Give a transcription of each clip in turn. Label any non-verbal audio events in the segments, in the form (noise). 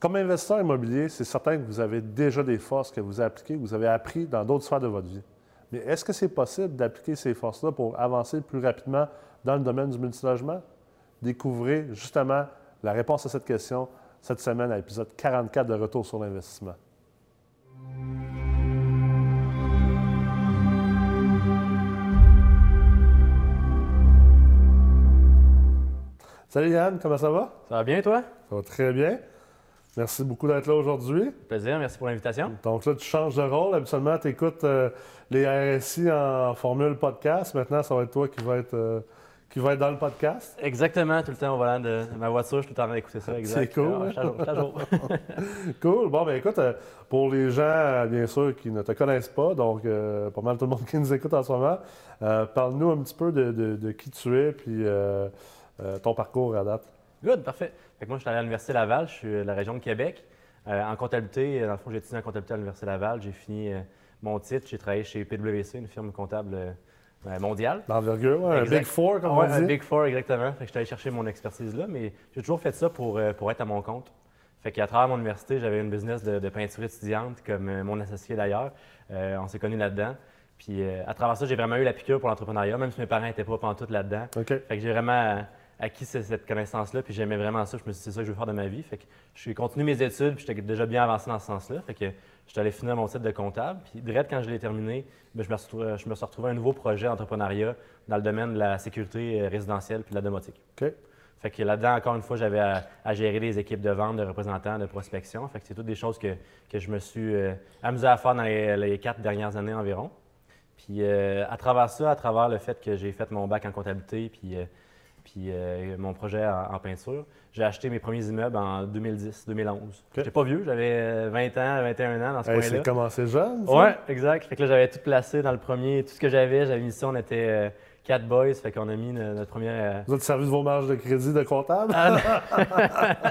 Comme investisseur immobilier, c'est certain que vous avez déjà des forces que vous appliquées, que vous avez appris dans d'autres sphères de votre vie. Mais est-ce que c'est possible d'appliquer ces forces-là pour avancer plus rapidement dans le domaine du multilogement? Découvrez justement la réponse à cette question cette semaine à l'épisode 44 de Retour sur l'investissement. Salut Yann, comment ça va? Ça va bien, toi? Ça va très bien. Merci beaucoup d'être là aujourd'hui. Plaisir, merci pour l'invitation. Donc là, tu changes de rôle. Habituellement, tu écoutes euh, les RSI en formule podcast. Maintenant, ça va être toi qui va être, euh, qui va être dans le podcast. Exactement, tout le temps au volant de ma voiture, je suis tout le temps d'écouter ça. Exact. C'est cool. Ah, chaque jour, chaque jour. (laughs) cool. Bon, ben écoute, euh, pour les gens, bien sûr, qui ne te connaissent pas, donc pas mal tout le monde (laughs) qui nous écoute en ce moment, parle-nous un petit peu de, de, de, qui tu es puis ton parcours à date. Good, parfait. Fait que moi, je suis allé à l'Université Laval, je suis de la région de Québec. Euh, en comptabilité, dans le fond, j'ai étudié en comptabilité à l'Université Laval. J'ai fini euh, mon titre, j'ai travaillé chez PwC, une firme comptable euh, mondiale. D'envergure, un Big Four, comme on dit. Un Big Four, exactement. Fait que je suis allé chercher mon expertise là, mais j'ai toujours fait ça pour, pour être à mon compte. Fait qu'à travers mon université, j'avais une business de, peinture étudiante, comme mon associé d'ailleurs. on s'est connus là-dedans. Puis à travers ça, j'ai vraiment eu la piqûre pour l'entrepreneuriat, même si mes parents n'étaient pas pantoute là-dedans. Fait que j'ai vraiment acquis cette connaissance-là, puis j'aimais vraiment ça. Je me suis dit, c'est ça que je veux faire de ma vie. Fait que je suis continué mes études, puis j'étais déjà bien avancé dans ce sens-là. Fait que j'étais allé finir mon titre de comptable. Puis direct quand je l'ai terminé, ben, je, me suis retrouvé, je me suis retrouvé un nouveau projet d'entrepreneuriat dans le domaine de la sécurité euh, résidentielle puis de la domotique. OK. Fait que là-dedans, encore une fois, j'avais à, gérer des équipes de vente, de représentants, de prospection. Fait que c'est toutes des choses que, que je me suis euh, amusé à faire dans les, quatre dernières années environ. Puis euh, à travers ça, à travers le fait que j'ai fait mon bac en comptabilité, puis puis euh, mon projet en, peinture. J'ai acheté mes premiers immeubles en 2010-2011. J'étais pas vieux, j'avais 20 ans, 21 ans dans ce coin-là. C'est commencé jeune, ça? Oui, exact. Fait que là, j'avais tout placé dans le premier. Tout ce que j'avais, j'avais mis ça, on était euh, quatre boys, fait qu'on a mis notre première. Euh, Vous avez servi de vos marges de crédit de comptable? Ah,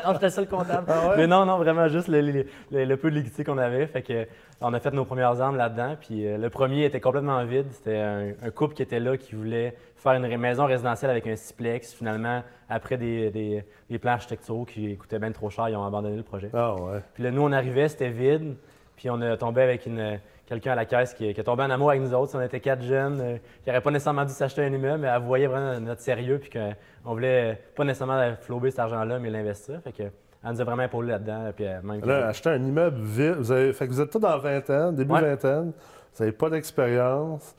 non, (laughs) (laughs) j'étais seul comptable. Ah Mais non, non, vraiment juste le, peu de liquidité qu'on avait. Fait que on a fait nos premières armes là-dedans. Puis euh, le premier était complètement vide. C'était un, couple qui était là qui voulait faire une maison résidentielle avec un siplex. Finalement, après des, plans architecturaux qui coûtaient bien trop cher, ils ont abandonné le projet. Ah ouais. Puis là, nous, on arrivait, c'était vide. Puis on a tombé avec une quelqu'un à la caisse qui, qui, est tombé en amour avec nous autres. on était quatre jeunes euh, qui n'auraient pas nécessairement dû s'acheter un immeuble, mais elle voyait vraiment notre sérieux puis qu'on voulait pas nécessairement flouber cet argent-là, mais l'investir. Fait que, elle nous a vraiment épaulé là-dedans. Puis euh, même là, acheter un immeuble vide, vous avez, fait que vous êtes tous dans 20 ans, début vingtaine, vous n'avez pas d'expérience.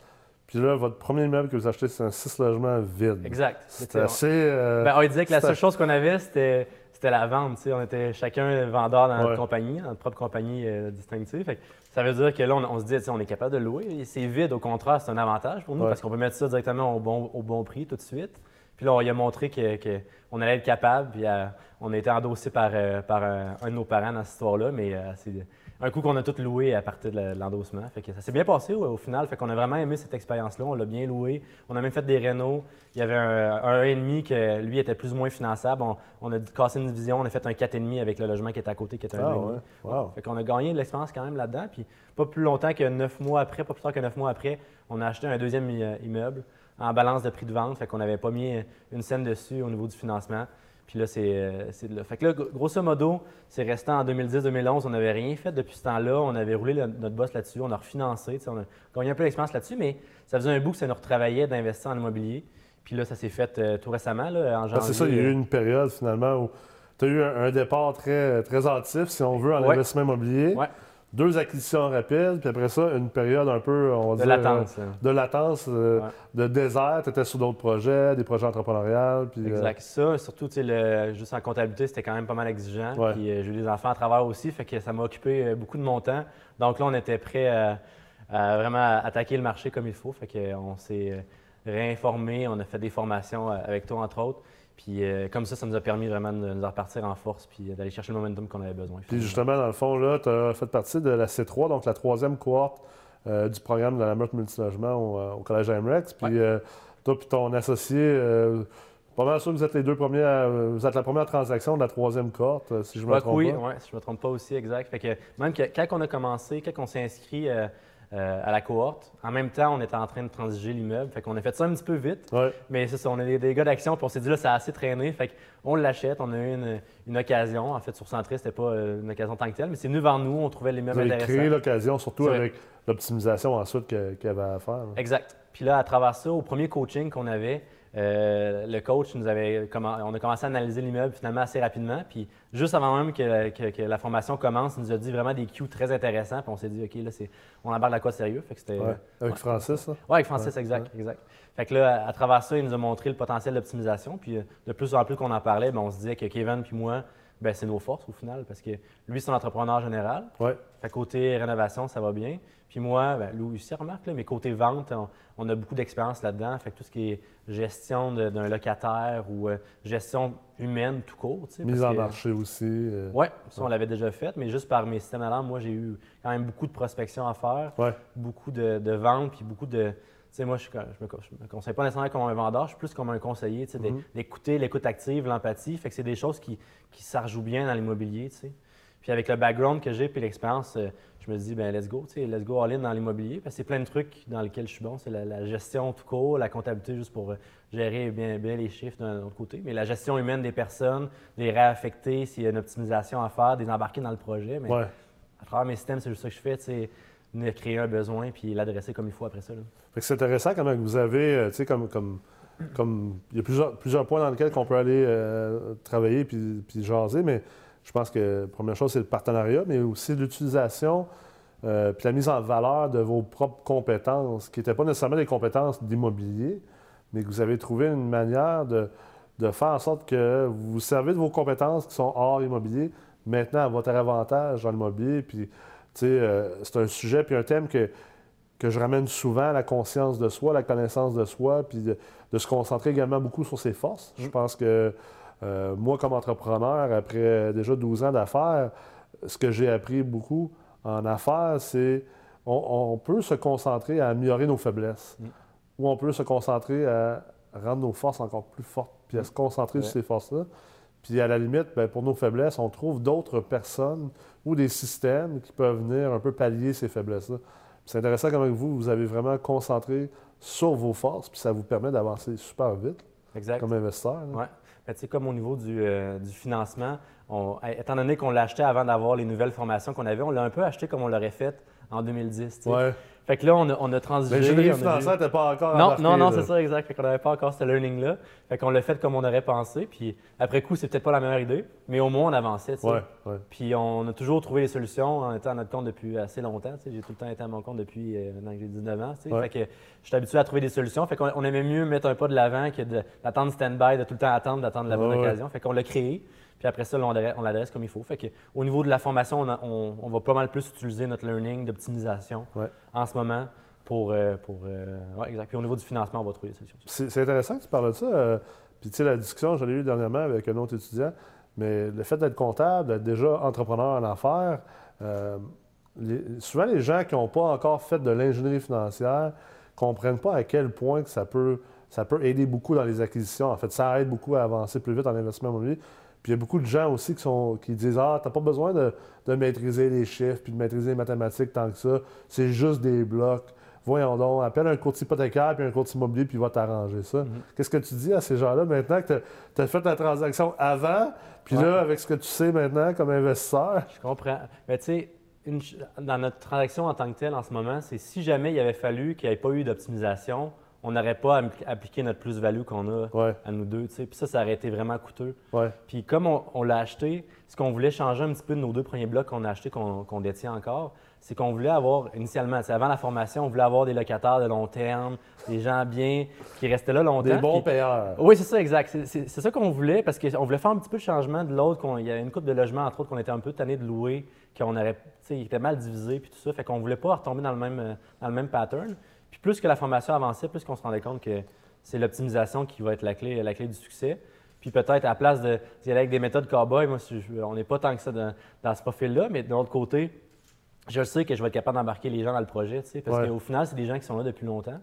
Puis là, votre premier immeuble que vous achetez, c'est un 6 logements vide. Exact. C'était assez. Euh, ben, on disait que la seule chose qu'on avait, c'était c'était la vente. On était chacun vendeur dans notre compagnie, dans notre propre compagnie euh, distinctive. Ça veut dire que là, on, se dit, on est capable de louer. C'est vide, au contraire, c'est un avantage pour nous parce qu'on peut mettre ça directement au bon, au bon prix tout de suite. Puis là, on a montré qu'on allait être capable. Puis euh, on a été endossé par, euh, par un, de nos parents dans cette histoire-là. Mais c'est un coup qu'on a tout loué à partir de l'endossement. Fait que ça s'est bien passé au, final. Fait qu'on a vraiment aimé cette expérience-là. On l'a bien loué. On a même fait des rénaux. Il y avait un, un 1,5 que lui était plus ou moins finançable. On, a cassé une division. On a fait un 4,5 avec le logement qui était à côté qui était un 1,5. Ah wow. Fait qu'on a gagné de l'expérience quand même là-dedans. Puis pas plus longtemps que neuf mois après, pas plus tard que neuf mois après, on a acheté un deuxième immeuble en balance de prix de vente. Fait qu'on n'avait pas mis une scène dessus au niveau du financement. Puis là, euh, c'est de là. Fait que là, grosso modo, c'est resté en 2010-2011. On n'avait rien fait depuis ce temps-là. On avait roulé notre boss là-dessus. On a refinancé. On a gagné un peu d'expérience là-dessus, mais ça faisait un bout que ça nous retravaillait d'investir en immobilier. Puis là, ça s'est fait euh, tout récemment, là, en janvier. c'est ça, il y a eu une période finalement où tu as eu un, départ très, très actif, si on veut, en investissement immobilier. Ouais deux acquisitions rapides, puis après ça, une période un peu, on va de latence, euh, de latence, euh, de désert. Tu étais sur d'autres projets, des projets entrepreneuriaux. Puis, euh, exact. Ça, surtout, le, juste en comptabilité, c'était quand même pas mal exigeant. Puis j'ai eu des enfants à travers aussi, fait que ça m'a occupé beaucoup de mon temps. Donc là, on était prêt à, vraiment attaquer le marché comme il faut. Fait qu'on s'est réinformé, on a fait des formations avec toi, entre autres. Puis euh, comme ça, ça nous a permis vraiment de nous repartir en force puis d'aller chercher le momentum qu'on avait besoin. Puis justement, dans le fond, là, tu as fait partie de la C3, donc la troisième cohorte euh, du programme de la meurtre multilogement au, euh, au Collège AMREX. Puis toi puis ton associé, pas mal sûr que vous êtes les deux premiers, vous êtes la première transaction de la troisième cohorte, si je me trompe oui, pas. Oui, si je me trompe pas aussi, exact. Fait que même quand on a commencé, quand on s'est inscrit euh, à la cohorte. En même temps, on était en train de transiger l'immeuble. Fait qu'on a fait ça un petit peu vite. Mais c'est ça, on est des, gars d'action, puis on s'est dit là, ça a assez traîné. Fait qu'on l'achète, on a eu une, occasion. En fait, sur Centré, c'était pas euh, une occasion tant que telle, mais c'est venu vers nous, on trouvait l'immeuble intéressant. Créé l'occasion, surtout avec l'optimisation ensuite qu'il y avait à faire. Exact. Puis là, à travers ça, au premier coaching qu'on avait, euh, le coach nous avait on a commencé à analyser l'immeuble finalement assez rapidement. Puis juste avant même que, la formation commence, il nous a dit vraiment des cues très intéressants. Puis on s'est dit, OK, là, on embarque la quoi sérieux? Fait que c'était, avec Francis, Oui, avec Francis, exact, exact. Fait que là, à, travers ça, il nous a montré le potentiel d'optimisation. Puis euh, de plus en plus qu'on en parlait, ben, on se disait que Kevin puis moi, ben, c'est nos forces au final parce que lui, c'est un entrepreneur général. Ouais. Fait côté rénovation, ça va bien. Puis moi, ben, Louis aussi remarque, là, mais côté vente, on, a beaucoup d'expérience là-dedans. Fait que tout ce qui est gestion d'un locataire ou euh, gestion humaine tout court. Mise en marché aussi. Euh, oui, ça, on l'avait déjà fait, mais juste par mes systèmes alarmes, moi, j'ai eu quand même beaucoup de prospection à faire, beaucoup de, de ventes, puis beaucoup de sais, moi, je ne me, conseille pas nécessairement comme un vendeur, je suis plus comme un conseiller, tu sais, d'écouter l'écoute active, l'empathie. Fait que c'est des choses qui, qui s'arjouent bien dans l'immobilier, tu sais. Puis avec le background que j'ai puis l'expérience, euh, je me dis, ben let's go, tu sais, let's go all in dans l'immobilier. Parce que c'est plein de trucs dans lesquels je suis bon. C'est la, gestion tout court, la comptabilité juste pour euh, gérer bien, bien les chiffres d'un autre côté. Mais la gestion humaine des personnes, les réaffecter s'il y a une optimisation à faire, des embarquer dans le projet. Mais à travers mes systèmes, c'est juste ça que je fais, venir créer un besoin puis l'adresser comme il faut après ça. c'est intéressant quand même que vous avez, euh, tu sais, comme, comme, comme il y a plusieurs, plusieurs points dans lesquels on peut aller euh, travailler puis, puis, jaser, mais je pense que la première chose, c'est le partenariat, mais aussi l'utilisation euh, puis la mise en valeur de vos propres compétences, qui n'étaient pas nécessairement des compétences d'immobilier, mais que vous avez trouvé une manière de, de faire en sorte que vous vous servez de vos compétences qui sont hors immobilier, maintenant à votre avantage dans l'immobilier, puis euh, c'est un sujet puis un thème que, que je ramène souvent, la conscience de soi, la connaissance de soi, puis de, se concentrer également beaucoup sur ses forces. Je mm. pense que euh, moi, comme entrepreneur, après déjà 12 ans d'affaires, ce que j'ai appris beaucoup en affaires, c'est on, peut se concentrer à améliorer nos faiblesses, mm. ou on peut se concentrer à rendre nos forces encore plus fortes, puis à mm. se concentrer sur ces forces-là. Puis à la limite, ben, pour nos faiblesses, on trouve d'autres personnes ou des systèmes qui peuvent venir un peu pallier ces faiblesses-là. C'est intéressant comment vous, vous avez vraiment concentré sur vos forces, puis ça vous permet d'avancer super vite comme investisseur. Oui. Ben, comme au niveau du, euh, financement, étant donné qu'on l'a acheté avant d'avoir les nouvelles formations qu'on avait, on l'a un peu acheté comme on l'aurait fait en 2010. Ouais. Fait que là, on a, on a transigé. N'était pas encore Non, non, non, c'est ça, exact. Fait qu'on n'avait pas encore ce learning-là. Fait qu'on l'a fait comme on aurait pensé. Puis après coup, c'est peut-être pas la meilleure idée, mais au moins, on avançait. Ouais, ouais. Puis on a toujours trouvé les solutions en étant à notre compte depuis assez longtemps. J'ai tout le temps été à mon compte depuis euh, maintenant que j'ai 19 ans. Fait que je suis habitué à trouver des solutions. Fait qu'on aimait mieux mettre un pas de l'avant que d'attendre stand-by, de tout le temps attendre, d'attendre la bonne occasion. Fait qu'on l'a créé. Puis après ça, on l'adresse comme il faut. Fait que, au niveau de la formation, on, va pas mal plus utiliser notre learning d'optimisation en ce moment pour. Euh, pour euh, exact. Puis au niveau du financement, on va trouver des solutions. C'est intéressant que tu parles de ça. Euh, puis tu sais, la discussion, j'en ai eu dernièrement avec un autre étudiant, mais le fait d'être comptable, d'être déjà entrepreneur en affaires, souvent les gens qui n'ont pas encore fait de l'ingénierie financière ne comprennent pas à quel point que ça peut, ça peut aider beaucoup dans les acquisitions. En fait, ça aide beaucoup à avancer plus vite en investissement immobilier. Puis il y a beaucoup de gens aussi qui, sont, qui disent Ah, t'as pas besoin de, maîtriser les chiffres puis de maîtriser les mathématiques tant que ça. C'est juste des blocs. Voyons donc, appelle un courtier hypothécaire puis un courtier immobilier puis il va t'arranger ça. Mhm. Qu'est-ce que tu dis à ces gens-là maintenant que tu as, fait ta transaction avant, puis là, avec ce que tu sais maintenant comme investisseur? Je comprends. Mais tu sais, dans notre transaction en tant que telle en ce moment, c'est si jamais il avait fallu qu'il n'y ait pas eu d'optimisation, on n'aurait pas appliqué notre plus-value qu'on a à nous deux. Puis ça, ça aurait été vraiment coûteux. Puis comme on, l'a acheté, ce qu'on voulait changer un petit peu de nos deux premiers blocs qu'on a achetés, qu'on détient encore, c'est qu'on voulait avoir, initialement, avant la formation, on voulait avoir des locataires de long terme, des gens bien, qui restaient là longtemps. Des bons payeurs. Oui, c'est ça, exact. C'est ça qu'on voulait, parce qu'on voulait faire un petit peu de changement de l'autre. Il y avait une coupe de logements, entre autres, qu'on était un peu tanné de louer, qu'on aurait, était mal divisé, puis tout ça. Fait qu'on voulait pas retomber dans le même, dans le même pattern. Puis plus que la formation avançait, plus qu'on se rendait compte que c'est l'optimisation qui va être la clé, la clé du succès. Puis peut-être à la place d'y aller avec des méthodes cowboy, moi, on n'est pas tant que ça dans, ce profil-là, mais de l'autre côté, je sais que je vais être capable d'embarquer les gens dans le projet, parce qu'au final, c'est des gens qui sont là depuis longtemps,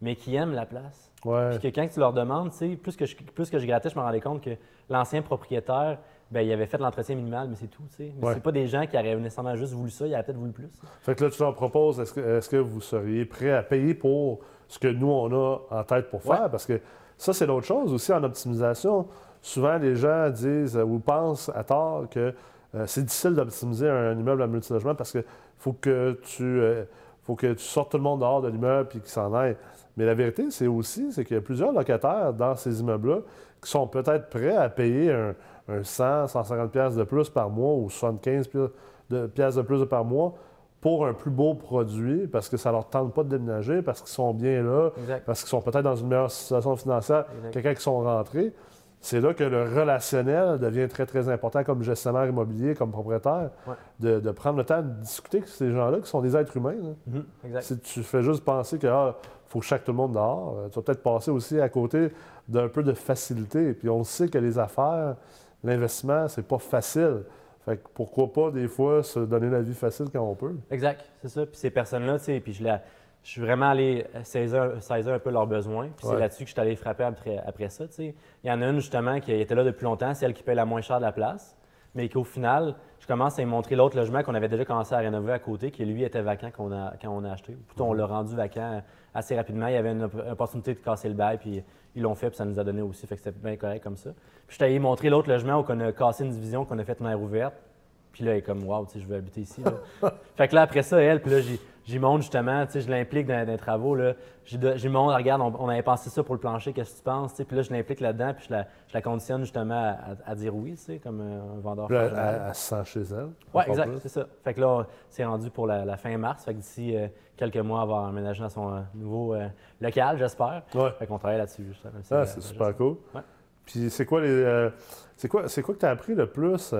mais qui aiment la place. Puis que quand tu leur demandes, plus que, je, plus que je grattais, je me rendais compte que l'ancien propriétaire ben, il avait fait l'entretien minimal, mais c'est tout. sais. Mais c'est pas des gens qui auraient nécessairement juste voulu ça, ils auraient peut-être voulu plus. Fait que là, tu leur proposes, est-ce que, est que, vous seriez prêt à payer pour ce que nous, on a en tête pour faire? Parce que ça, c'est l'autre chose aussi en optimisation. Souvent, les gens disent ou pensent à tort que euh, c'est difficile d'optimiser un immeuble à multilogement parce qu'il faut que tu euh, faut que tu sortes tout le monde dehors de l'immeuble et qu'ils s'en aillent. Mais la vérité, c'est aussi c'est qu'il y a plusieurs locataires dans ces immeubles-là qui sont peut-être prêts à payer un, 100, 150 pièces de plus par mois ou 75 de, pièces de plus par mois pour un plus beau produit parce que ça leur tente pas de déménager, parce qu'ils sont bien là, parce qu'ils sont peut-être dans une meilleure situation financière que quelqu'un qui sont rentrés. C'est là que le relationnel devient très, très important comme gestionnaire immobilier, comme propriétaire, de, prendre le temps de discuter avec ces gens-là qui sont des êtres humains. Mhm, si tu fais juste penser qu'il ah, faut que chaque tout le monde dehors, euh, tu vas peut-être passer aussi à côté d'un peu de facilité. Puis on sait que les affaires, l'investissement, c'est pas facile. Fait que pourquoi pas, des fois, se donner la vie facile quand on peut. Exact, c'est ça. Puis ces personnes-là, tu sais, puis je je suis vraiment allé saisir, un peu leurs besoins. Puis c'est là-dessus que je suis allé frapper après, après ça. Il y en a une justement qui était là depuis longtemps, c'est elle qui paye la moins chère de la place. Mais qu'au final, je commence à lui montrer l'autre logement qu'on avait déjà commencé à rénover à côté, qui lui était vacant quand on a, quand on a acheté. Plutôt, on l'a rendu vacant assez rapidement. Il y avait une opportunité de casser le bail, puis ils l'ont fait, puis ça nous a donné aussi. Fait que c'était bien correct comme ça. Puis je allé montrer l'autre logement où on a cassé une division, qu'on a fait une aire ouverte. Puis là, elle est comme, waouh, je veux habiter ici. (laughs) fait que là, après ça, elle, puis là, j'y montre justement, je l'implique dans, des travaux. Là. J'y montre, regarde, on, avait pensé ça pour le plancher, qu'est-ce que tu penses? Puis là, je l'implique là-dedans, puis je la, je la, conditionne justement à, dire oui, comme un vendeur. Puis elle, se sent chez elle. Oui, exact, c'est ça. Fait que là, c'est rendu pour la, fin mars. Fait que d'ici euh, quelques mois, elle va emménager dans son euh, nouveau euh, local, j'espère. Ouais. Fait qu'on travaille là-dessus, justement. Ah, c'est super cool. Puis c'est quoi les. c'est quoi, quoi que tu as appris le plus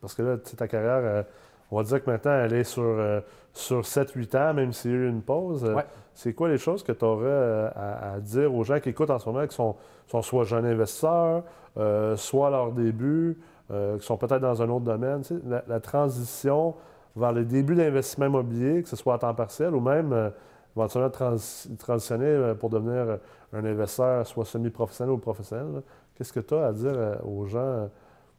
parce que là, ta carrière, euh, on va dire que maintenant, elle est sur, euh, sur 7-8 ans, même s'il y a eu une pause. Euh, c'est quoi les choses que tu aurais à, dire aux gens qui écoutent en ce moment, qui sont, soit jeunes investisseurs, soit à leur début, qui sont peut-être dans un autre domaine? la, transition vers le début d'investissement immobilier, que ce soit à temps partiel ou même éventuellement transitionner pour devenir un investisseur soit semi-professionnel ou professionnel. Qu'est-ce que tu as à dire aux gens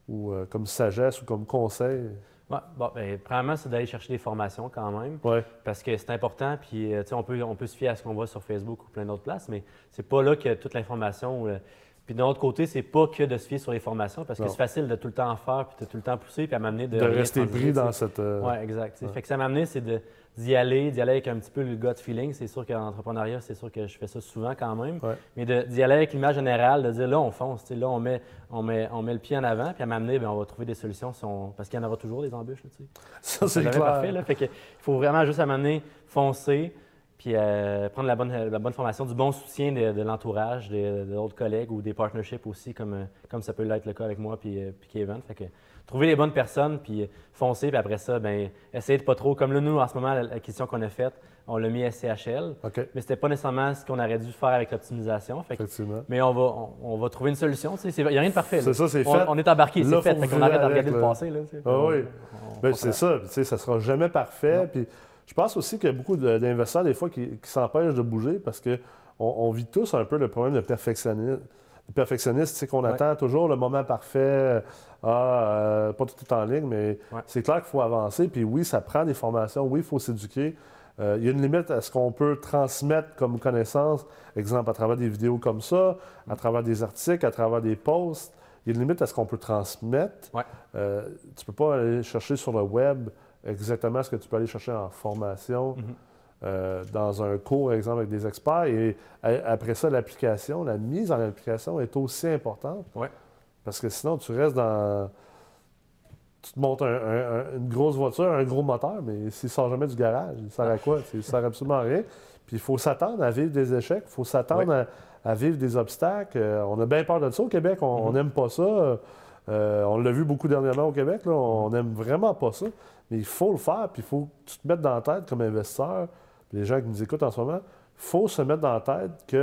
ou euh, comme sagesse ou comme conseil? Ouais, bon, bien, premièrement, c'est d'aller chercher des formations quand même. Parce que c'est important, puis euh, on peut, on peut se fier à ce qu'on voit sur Facebook ou plein d'autres places, mais c'est pas là que toute l'information. Euh, puis d'un autre côté, c'est pas que de se fier sur les formations, parce que c'est facile de tout le temps en faire, puis de tout le temps pousser, puis à m'amener de. De rester pris dans cette. Oui, exact. Fait que ça m'a amené, c'est de d'y aller, d'y aller avec un petit peu le gut feeling. C'est sûr qu'en entrepreneuriat, c'est sûr que je fais ça souvent quand même. Mais d'y aller avec l'image générale, de dire là, on fonce, là, on met, on, met, on met le pied en avant, puis à m'amener, ben, on va trouver des solutions parce qu'il y en aura toujours des embûches. ça, c'est clair. parfait. Là, fait que, il faut vraiment juste m'amener, foncer, puis euh, prendre la bonne, la bonne formation, du bon soutien de, l'entourage, d'autres collègues ou des partnerships aussi, comme, comme ça peut l'être le cas avec moi puis, euh, puis Kevin. Fait que, trouver les bonnes personnes, puis foncer, puis après ça, ben essayer de pas trop. Comme là, nous, en ce moment, la, question qu'on a faite, on l'a mis SCHL, okay. mais c'était pas nécessairement ce qu'on aurait dû faire avec l'optimisation. Effectivement. Mais on va, on, va trouver une solution. Il n'y a rien de parfait. C'est ça, c'est fait. On est embarqué, c'est fait. Fait qu'on arrête de regarder le passé. Là, ah, oui. Ben, c'est ça. Ça ne sera jamais parfait. Puis je pense aussi qu'il y a beaucoup d'investisseurs, des fois, qui, s'empêchent de bouger parce qu'on on vit tous un peu le problème de perfectionnisme le perfectionniste, c'est qu'on attend toujours le moment parfait. Ah, euh, pas tout est en ligne, mais c'est clair qu'il faut avancer. Puis oui, ça prend des formations. Oui, il faut s'éduquer. Euh, il y a une limite à ce qu'on peut transmettre comme connaissance, exemple à travers des vidéos comme ça, à travers des articles, à travers des posts. Il y a une limite à ce qu'on peut transmettre. Euh, tu ne peux pas aller chercher sur le web exactement ce que tu peux aller chercher en formation. Mm-hmm. Euh, dans un cours, exemple, avec des experts. Et après ça, l'application, la mise en application est aussi importante. Parce que sinon, tu restes dans. Tu te montes une grosse voiture, un gros moteur, mais s'il ne sort jamais du garage, il sert à quoi? (laughs) Il ne sert absolument à rien. Puis il faut s'attendre à vivre des échecs, il faut s'attendre à, vivre des obstacles. Euh, on a bien peur de ça au Québec, on mm-hmm. n'aime pas ça. Euh, on l'a vu beaucoup dernièrement au Québec, on n'aime vraiment pas ça. Mais il faut le faire, puis il faut que tu te mettes dans la tête comme investisseur les gens qui nous écoutent en ce moment, il faut se mettre dans la tête qu'il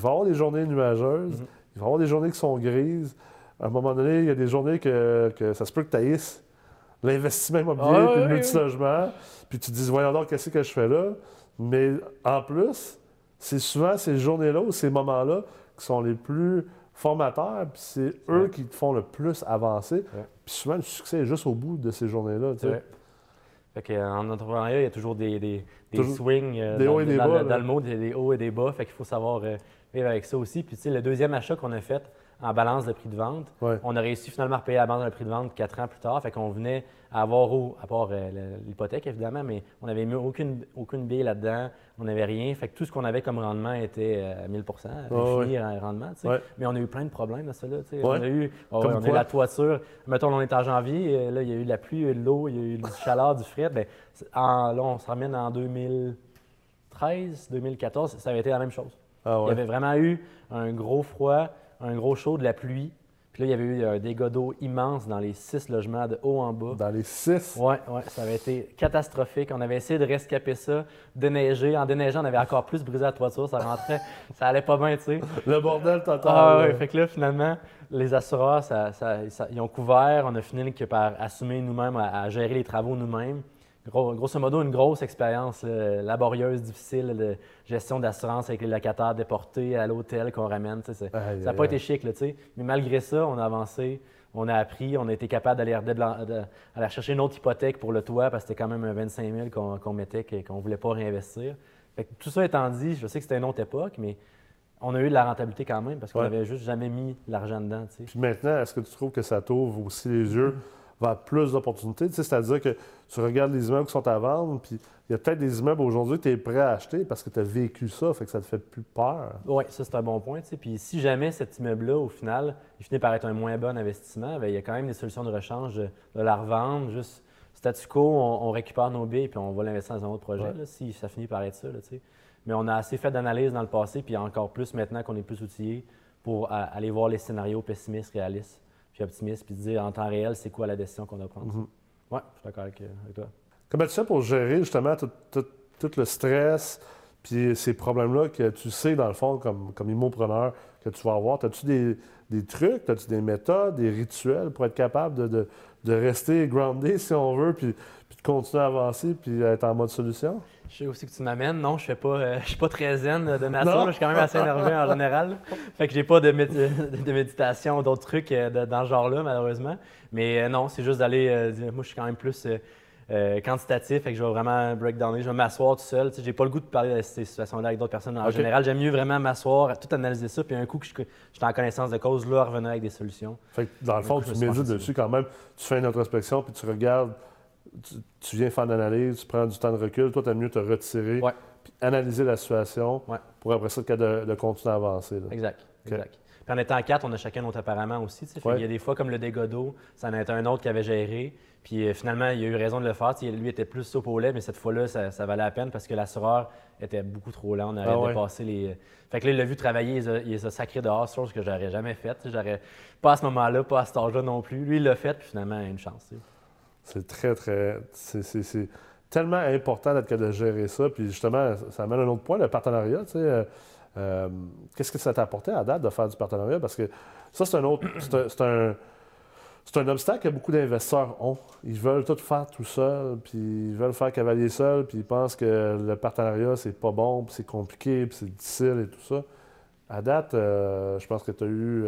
va y avoir des journées nuageuses, mhm. il va y avoir des journées qui sont grises. À un moment donné, il y a des journées que, ça se peut que tu haïsses l'investissement immobilier ah puis le multilogement. Puis tu te dis, voyons donc, qu'est-ce que je fais là? Mais en plus, c'est souvent ces journées-là ou ces moments-là qui sont les plus formateurs, puis c'est eux qui te font le plus avancer. Puis souvent, le succès est juste au bout de ces journées-là. Fait qu'en entrepreneuriat, il y a toujours des, des, des swings euh, des hauts et des bas, dans, le mot, des, hauts et des bas. Fait qu'il faut savoir euh, vivre avec ça aussi. Puis, tu sais, le deuxième achat qu'on a fait, en balance de prix de vente. On a réussi finalement à repayer la balance de prix de vente quatre ans plus tard. Fait qu'on venait à avoir, à part euh, l'hypothèque évidemment, mais on n'avait mis aucune, aucune bille là-dedans. On n'avait rien. Fait que tout ce qu'on avait comme rendement était euh, à 1000% à rendement. Mais on a eu plein de problèmes à cela. On a eu oh, on a eu la toiture. Mettons, on est en janvier. Là, il y a eu la pluie, l'eau, il y a eu du chaleur, du fret. Bien, là, on se ramène en 2013, 2014. Ça avait été la même chose. Ah il y avait vraiment eu un gros froid un gros chaud, de la pluie. Puis là, il y avait eu un dégât d'eau immense dans les six logements de haut en bas. Dans les six? Oui, ouais, ça avait été catastrophique. On avait essayé de rescaper ça, déneiger. En déneigeant, on avait encore plus brisé la toiture. Ça rentrait, ça allait pas bien, tu sais. Le bordel total. Ah oui, fait que là, finalement, les assureurs, ça, ils ont couvert. On a fini par assumer nous-mêmes, à gérer les travaux nous-mêmes grosso modo, une grosse expérience laborieuse, difficile de gestion d'assurance avec les locataires déportés à l'hôtel qu'on ramène. ça n'a pas été chic, là, mais malgré ça, on a avancé, on a appris, on a été capable d'aller aller chercher une autre hypothèque pour le toit parce que c'était quand même un 25 000 qu'on mettait qu'on ne voulait pas réinvestir. tout ça étant dit, je sais que c'était une autre époque, mais on a eu de la rentabilité quand même parce qu'on n'avait juste jamais mis l'argent dedans. Puis maintenant, est-ce que tu trouves que ça t'ouvre aussi les yeux? Vers plus d'opportunités. C'est-à-dire que tu regardes les immeubles qui sont à vendre, puis il y a peut-être des immeubles aujourd'hui que tu es prêt à acheter parce que tu as vécu ça, fait que ça te fait plus peur. Oui, ça c'est un bon point. Puis si jamais cet immeuble-là, au final, il finit par être un moins bon investissement, bien, il y a quand même des solutions de rechange de, la revendre, juste statu quo, on, récupère nos billes puis on va l'investir dans un autre projet, si ça finit par être ça. Mais on a assez fait d'analyse dans le passé, puis encore plus maintenant qu'on est plus outillé pour aller voir les scénarios pessimistes, réalistes puis optimiste, puis dire en temps réel, c'est quoi la décision qu'on doit prendre. Mhm. Oui, je suis d'accord avec, euh, toi. Comment tu fais pour gérer justement tout, le stress, puis ces problèmes-là que tu sais, dans le fond, comme, comme immopreneur, que tu vas avoir? As-tu des, des, trucs, as-tu des méthodes, des rituels pour être capable de, de, rester groundé, si on veut, puis, puis de continuer à avancer, puis être en mode solution? Je sais aussi que tu m'amènes. Non, je fais pas, euh, je suis pas très zen de nature. Je suis quand même assez énervé en général. Fait que j'ai pas de, (laughs) de méditation ou d'autres trucs euh, dans ce genre-là, malheureusement. Mais euh, non, c'est juste d'aller. moi, je suis quand même plus quantitatif. Fait que je vais vraiment breakdowner. Je vais m'asseoir tout seul. Sais, j'ai pas le goût de parler de ces situations-là avec d'autres personnes en général. J'aime mieux vraiment m'asseoir, tout analyser ça. Puis un coup que je, suis en connaissance de cause, là, revenir avec des solutions. Fait que dans le fond, tu médites dessus quand même. Tu fais une introspection puis tu regardes tu, viens faire l'analyse, tu prends du temps de recul, toi, tu mieux te retirer, puis analyser la situation pour après ça de, de continuer à avancer. Exact. exact. Puis en étant quatre, on a chacun notre apparemment aussi. Il y a des fois, comme le dégât d'eau, ça en a été un autre qui avait géré. Puis euh, finalement, il a eu raison de le faire. lui était plus soupe au lait, mais cette fois-là, ça, valait la peine parce que l'assureur était beaucoup trop lent. On avait ah dépassé les. Fait que là, il l'a vu travailler, il les a sacrés dehors, chose que j'aurais jamais faite. J'aurais pas à ce moment-là, pas à cet âge-là non plus. Lui, il l'a fait, puis finalement, il a une chance. C'est très, très. C'est tellement important d'être capable de gérer ça. Puis justement, ça amène un autre point, le partenariat. Tu sais, euh, euh, Qu'est-ce que ça t'a apporté à date de faire du partenariat? Parce que ça, c'est un autre. C'est un, un obstacle que beaucoup d'investisseurs ont. Ils veulent tout faire tout seul, puis ils veulent faire cavalier seul, puis ils pensent que le partenariat, c'est pas bon, puis c'est compliqué, puis c'est difficile et tout ça. À date, euh, je pense que tu as eu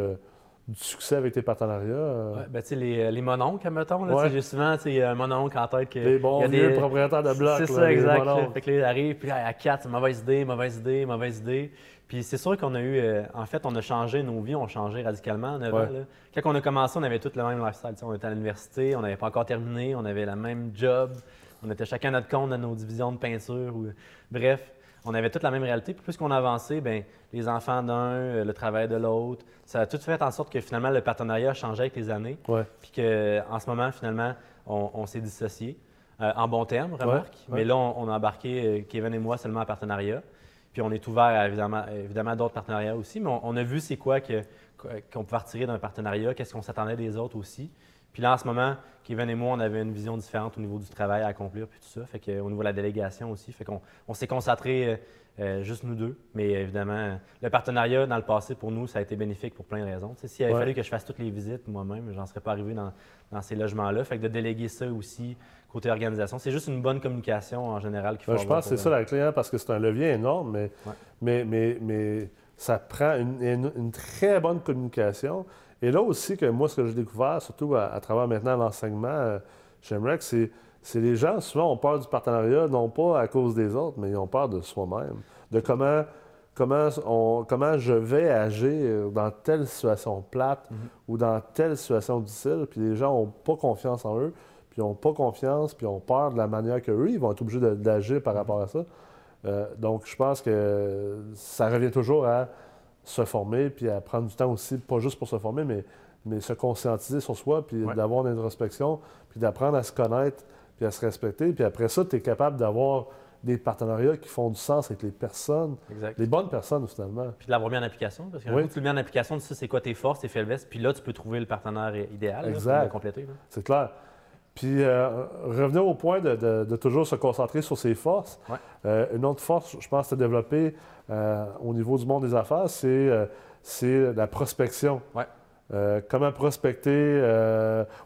du succès avec tes partenariats? Euh? Ouais, ben, les, les mononcles, mettons. Là, J'ai souvent un mononcle en tête. Que, les bons vieux des... propriétaires de blocs. C'est ça, exact. fait que là, ils arrivent, puis à 4, mauvaise idée, mauvaise idée, mauvaise idée. Puis c'est sûr qu'on a eu, euh, en fait, on a changé, nos vies ont changé radicalement en 9 ans. Là. Quand on a commencé, on avait tous le même lifestyle. on était à l'université, on n'avait pas encore terminé, on avait le même job, on était chacun à notre compte dans nos divisions de peinture. Ou... Bref, on avait toute la même réalité. Puis plus qu'on avançait, bien, les enfants d'un, euh, le travail de l'autre, ça a tout fait en sorte que finalement le partenariat a changé avec les années. Puis qu'en ce moment, finalement, on, s'est dissociés. Euh, en bon terme, remarque. Mais là, on, a embarqué, euh, Kevin et moi, seulement en partenariat. Puis on est ouvert à, évidemment, évidemment d'autres partenariats aussi. Mais on, a vu c'est quoi qu'on pouvait retirer d'un partenariat, qu'est-ce qu'on s'attendait des autres aussi. Puis là, en ce moment, Kevin et moi, on avait une vision différente au niveau du travail à accomplir, puis tout ça. Fait qu'au niveau de la délégation aussi. Fait qu'on on, s'est concentré euh, euh, juste nous deux. Mais évidemment, le partenariat dans le passé, pour nous, ça a été bénéfique pour plein de raisons. S'il avait fallu que je fasse toutes les visites moi-même, j'en serais pas arrivé dans, ces logements-là. Fait que de déléguer ça aussi côté organisation, c'est juste une bonne communication en général qu'il faut Je pense que c'est ça la clé, hein, parce que c'est un levier énorme, mais, mais, mais, mais ça prend une, très bonne communication. Et là aussi, que moi, ce que j'ai découvert, surtout à, travers maintenant l'enseignement euh, j'aimerais que c'est c'est les gens, souvent, ont peur du partenariat, non pas à cause des autres, mais ils ont peur de soi-même, de comment, comment, on, comment je vais agir dans telle situation plate mhm. ou dans telle situation difficile. Puis les gens n'ont pas confiance en eux, puis ils n'ont pas confiance, puis ils ont peur de la manière qu'eux, ils vont être obligés d'agir par mhm. rapport à ça. Euh, donc, je pense que ça revient toujours à se former, puis à prendre du temps aussi, pas juste pour se former, mais, mais se conscientiser sur soi, puis d'avoir une introspection, puis d'apprendre à se connaître, puis à se respecter. Puis après ça, tu es capable d'avoir des partenariats qui font du sens avec les personnes, les bonnes personnes finalement. Puis de l'avoir mis en application, parce que oui. tu le mets en application, tu sais c'est quoi tes forces, tes faiblesses, puis là, tu peux trouver le partenaire idéal exact. pour compléter. C'est clair. Puis euh, revenir au point de, toujours se concentrer sur ses forces. Euh, une autre force, je pense, à développer euh, au niveau du monde des affaires, c'est la prospection. Ouais. comment prospecter.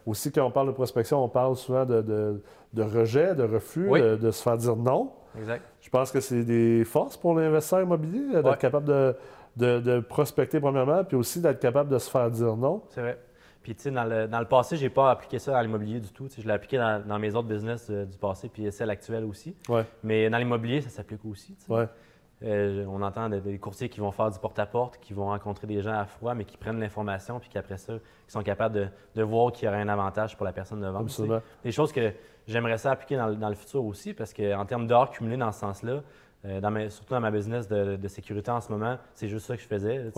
aussi, quand on parle de prospection, on parle souvent de, rejet, de refus, de, se faire dire non. Exact. Je pense que c'est des forces pour l'investisseur immobilier d'être capable de, de, prospecter premièrement, puis aussi d'être capable de se faire dire non. C'est vrai. Puis, tu sais, dans le, dans le passé, je n'ai pas appliqué ça à l'immobilier du tout. je l'ai appliqué dans, mes autres business euh, du passé, puis celle actuelle aussi. Mais dans l'immobilier, ça s'applique aussi. Euh, on entend des, courtiers qui vont faire du porte-à-porte, qui vont rencontrer des gens à froid, mais qui prennent l'information, puis qu'après ça, ils sont capables de, voir qu'il y aurait un avantage pour la personne de vente. Des choses que j'aimerais ça appliquer dans, le futur aussi, parce qu'en termes d'heures cumulées dans ce sens-là, euh, surtout dans ma business de, sécurité en ce moment, c'est juste ça que je faisais.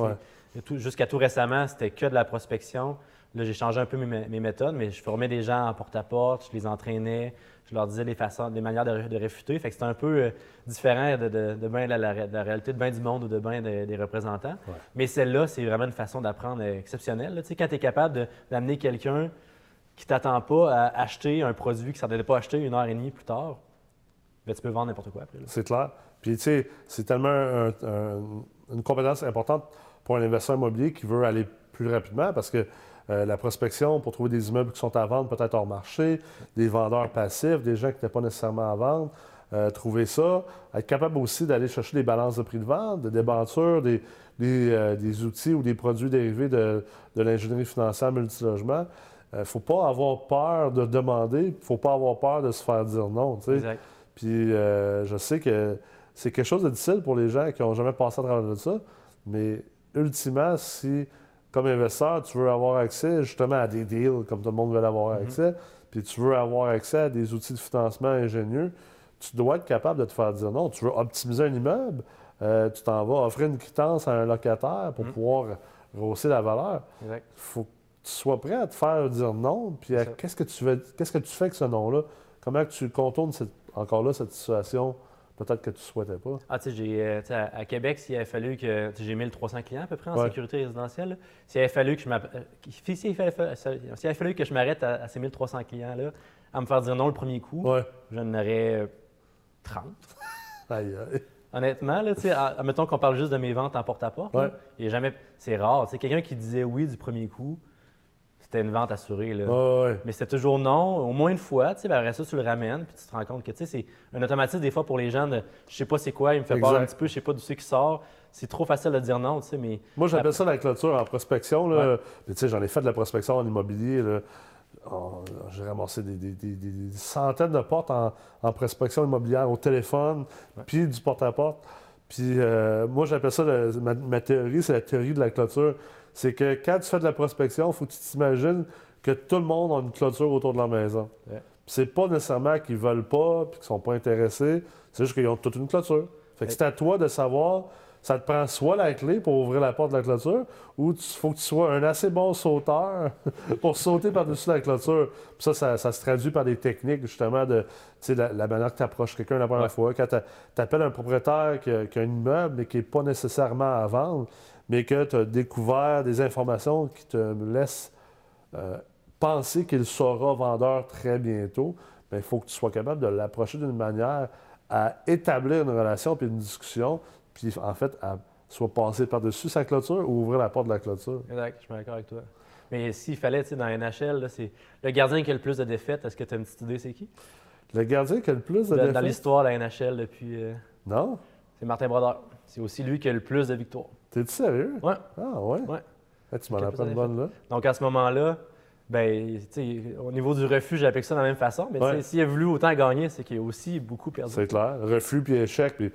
Jusqu'à tout récemment, c'était que de la prospection. Là, j'ai changé un peu mes, méthodes, mais je formais des gens en porte-à-porte, je les entraînais, je leur disais les façons, des manières de, réfuter. Fait que c'était un peu euh, différent de, de, la, réalité de bien du monde ou de bien des représentants. Mais celle-là, c'est vraiment une façon d'apprendre exceptionnelle. Tu sais, quand tu es capable d'amener quelqu'un qui ne t'attend pas à acheter un produit qui ne s'attendait pas acheter une heure et demie plus tard, ben, tu peux vendre n'importe quoi après. C'est clair. Puis, tu sais, c'est tellement une compétence importante pour un investisseur immobilier qui veut aller plus rapidement parce que euh, la prospection pour trouver des immeubles qui sont à vendre, peut-être hors marché, des vendeurs passifs, des gens qui n'étaient pas nécessairement à vendre. Euh, trouver ça, être capable aussi d'aller chercher des balances de prix de vente, des débentures, des, euh, des, outils ou des produits dérivés de, de l'ingénierie financière multilogement. Il ne faut pas avoir peur de demander, il ne faut pas avoir peur de se faire dire non. Exact. Puis je sais que c'est quelque chose de difficile pour les gens qui n'ont jamais passé à travers de ça, mais ultimement, si comme investisseur, tu veux avoir accès justement à des deals comme tout le monde veut avoir mhm. accès, puis tu veux avoir accès à des outils de financement ingénieux, tu dois être capable de te faire dire non. Tu veux optimiser un immeuble, euh, tu t'en vas offrir une quittance à un locataire pour mhm. pouvoir rehausser la valeur. Il faut que tu sois prêt à te faire dire non, puis qu'est-ce que tu qu'est-ce que tu fais avec ce nom-là? Comment tu contournes encore là cette situation peut-être que tu ne souhaitais pas. Ah, tu sais, euh, à, Québec, s'il avait fallu que. J'ai 1300 clients à peu près en sécurité résidentielle. S'il avait fallu que je euh, fallu que je m'arrête à, ces 1300 clients-là, à me faire dire non le premier coup, je n'en aurais 30. (laughs) aïe, aïe. Honnêtement, là, admettons qu'on parle juste de mes ventes en porte-à-porte. jamais. C'est rare. C'est quelqu'un qui disait oui du premier coup c'était une vente assurée. Là. Mais c'était toujours non, au moins une fois. Tu sais, ben, après ça, tu le ramènes, puis tu te rends compte que c'est un automatisme des fois pour les gens de je sais pas c'est quoi, il me fait peur un petit peu, je sais pas d'où c'est qui sort. C'est trop facile de dire non, tu sais, mais... Moi, j'appelle ça la clôture en prospection. Là. Tu sais, j'en ai fait de la prospection en immobilier. J'ai ramassé des, centaines de portes en, prospection immobilière au téléphone, puis du porte-à-porte. Puis euh, moi, j'appelle ça, ma, théorie, c'est la théorie de la clôture c'est que quand tu fais de la prospection, il faut que tu t'imagines que tout le monde a une clôture autour de la maison. C'est pas nécessairement qu'ils veulent pas et qu'ils sont pas intéressés, c'est juste qu'ils ont toute une clôture. Fait que c'est à toi de savoir, ça te prend soit la clé pour ouvrir la porte de la clôture, ou il faut que tu sois un assez bon sauteur (laughs) pour sauter par-dessus la clôture. ça, ça, se traduit par des techniques, justement, de la, la manière que tu approches quelqu'un la première fois. Quand tu appelles un propriétaire qui a, qui a, un immeuble et qui n'est pas nécessairement à vendre, mais que tu as découvert des informations qui te laissent euh, penser qu'il sera vendeur très bientôt, il faut que tu sois capable de l'approcher d'une manière à établir une relation puis une discussion, puis en fait, à soit passer par-dessus sa clôture ou ouvrir la porte de la clôture. Exact, je suis d'accord avec toi. Mais s'il fallait, tu sais, dans NHL, c'est le gardien qui a le plus de défaites. Est-ce que tu as une petite idée, c'est qui? Le gardien qui a le plus de, défaites? Dans l'histoire de la NHL depuis. Non. C'est Martin Brodeur. C'est aussi lui qui a le plus de victoires. T'es-tu sérieux? Ouais. Ah, ouais? Ouais. Eh, tu m'en Quelques apprends une bonne, là. Donc, à ce moment-là, ben, tu sais, au niveau du refus, j'applique ça de la même façon. Mais Ouais. s'il a voulu autant gagner, c'est qu'il a aussi beaucoup perdu. C'est clair. Refus puis échec. Puis,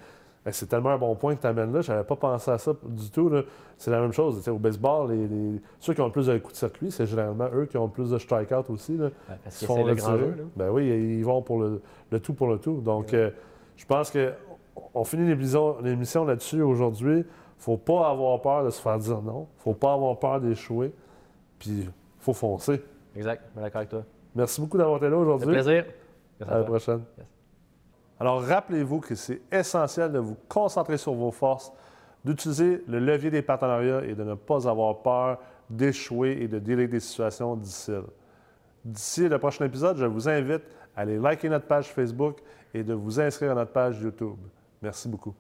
c'est tellement un bon point que tu amènes là. Je n'avais pas pensé à ça du tout. C'est la même chose. Au baseball, les, les- ceux qui ont le plus de coups de circuit, c'est généralement eux qui ont le plus de strikeouts aussi. Là, Ouais, parce qui que se c'est font le grand jeu. là. Ben oui, ils vont pour le, le tout pour le tout. Donc, euh, je pense que on finit l'émission là-dessus aujourd'hui. faut pas avoir peur de se faire dire non. faut pas avoir peur d'échouer. Puis, faut foncer. Exact, je suis d'accord avec toi. Merci beaucoup d'avoir été là aujourd'hui. plaisir. Merci À la toi. prochaine. Yes. Alors, rappelez-vous que c'est essentiel de vous concentrer sur vos forces, d'utiliser le levier des partenariats et de ne pas avoir peur d'échouer et de déléguer des situations difficiles. D'ici le prochain épisode, je vous invite à aller liker notre page Facebook et de vous inscrire à notre page YouTube. Merci beaucoup.